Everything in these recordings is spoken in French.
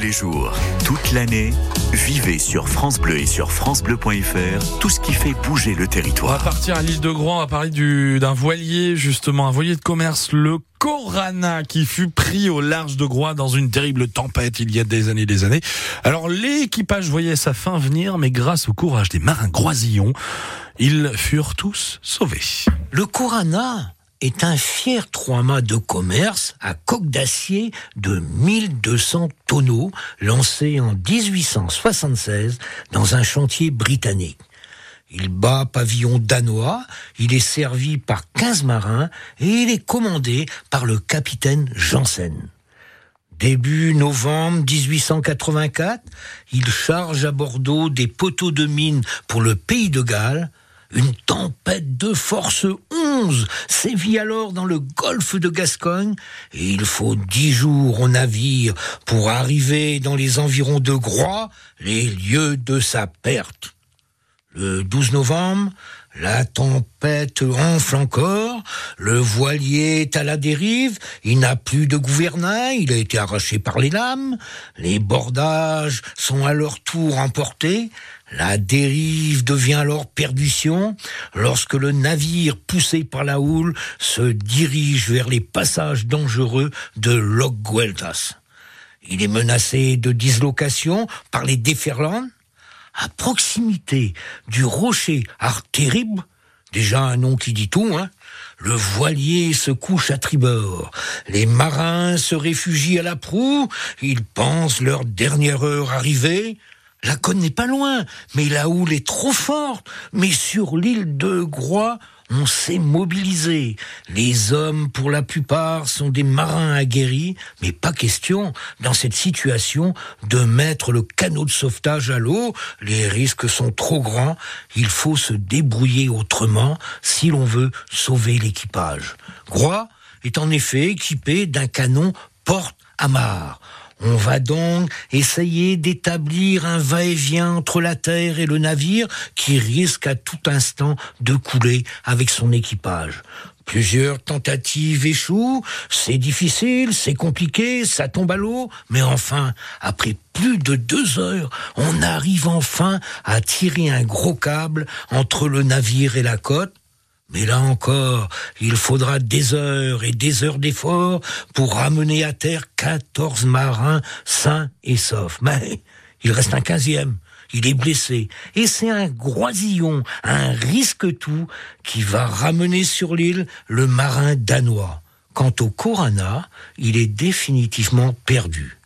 les jours, toute l'année, vivez sur France Bleu et sur francebleu.fr tout ce qui fait bouger le On va territoire. partir à l'île de Groix, on va parler du- d'un voilier justement, un voilier de commerce, le Corana, qui fut pris au large de Groix dans une terrible tempête il y a des années et des années. Alors l'équipage voyait sa fin venir, mais grâce au courage des marins groisillons, ils furent tous sauvés. Le Corana? Est un fier trois-mâts de commerce à coque d'acier de 1200 tonneaux lancé en 1876 dans un chantier britannique. Il bat pavillon danois, il est servi par 15 marins et il est commandé par le capitaine Janssen. Début novembre 1884, il charge à Bordeaux des poteaux de mine pour le pays de Galles. Une tempête de force 11 sévit alors dans le golfe de Gascogne et il faut dix jours au navire pour arriver dans les environs de Groix, les lieux de sa perte. Le 12 novembre, la tempête enfle encore, le voilier est à la dérive, il n'a plus de gouvernail, il a été arraché par les lames, les bordages sont à leur tour emportés, la dérive devient alors perdition lorsque le navire poussé par la houle se dirige vers les passages dangereux de Loch. Il est menacé de dislocation par les déferlantes à proximité du rocher Artérib, déjà un nom qui dit tout, hein, le voilier se couche à tribord. Les marins se réfugient à la proue, ils pensent leur dernière heure arrivée. La côte n'est pas loin, mais la houle est trop forte. Mais sur l'île de Groix, on s'est mobilisé. Les hommes, pour la plupart, sont des marins aguerris, mais pas question, dans cette situation, de mettre le canot de sauvetage à l'eau. Les risques sont trop grands. Il faut se débrouiller autrement si l'on veut sauver l'équipage. Groix est en effet équipé d'un canon porte-amarre. On va donc essayer d'établir un va-et-vient entre la terre et le navire qui risque à tout instant de couler avec son équipage. Plusieurs tentatives échouent, c'est difficile, c'est compliqué, ça tombe à l'eau, mais enfin, après plus de deux heures, on arrive enfin à tirer un gros câble entre le navire et la côte. Mais là encore, il faudra des heures et des heures d'efforts pour ramener à terre 14 marins sains et saufs. Mais il reste un quinzième. Il est blessé. Et c'est un groisillon, un risque-tout, qui va ramener sur l'île le marin danois. Quant au Corana, il est définitivement perdu.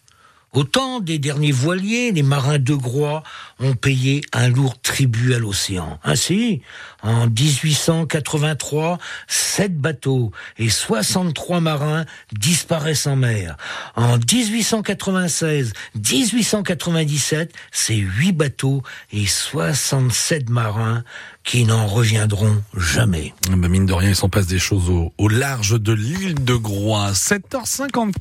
Au temps des derniers voiliers, les marins de Groix ont payé un lourd tribut à l'océan. Ainsi, en 1883, sept bateaux et 63 marins disparaissent en mer. En 1896, 1897, c'est huit bateaux et 67 marins qui n'en reviendront jamais. Bah, mine de rien, il s'en passe des choses au, au large de l'île de Groix. 7h54.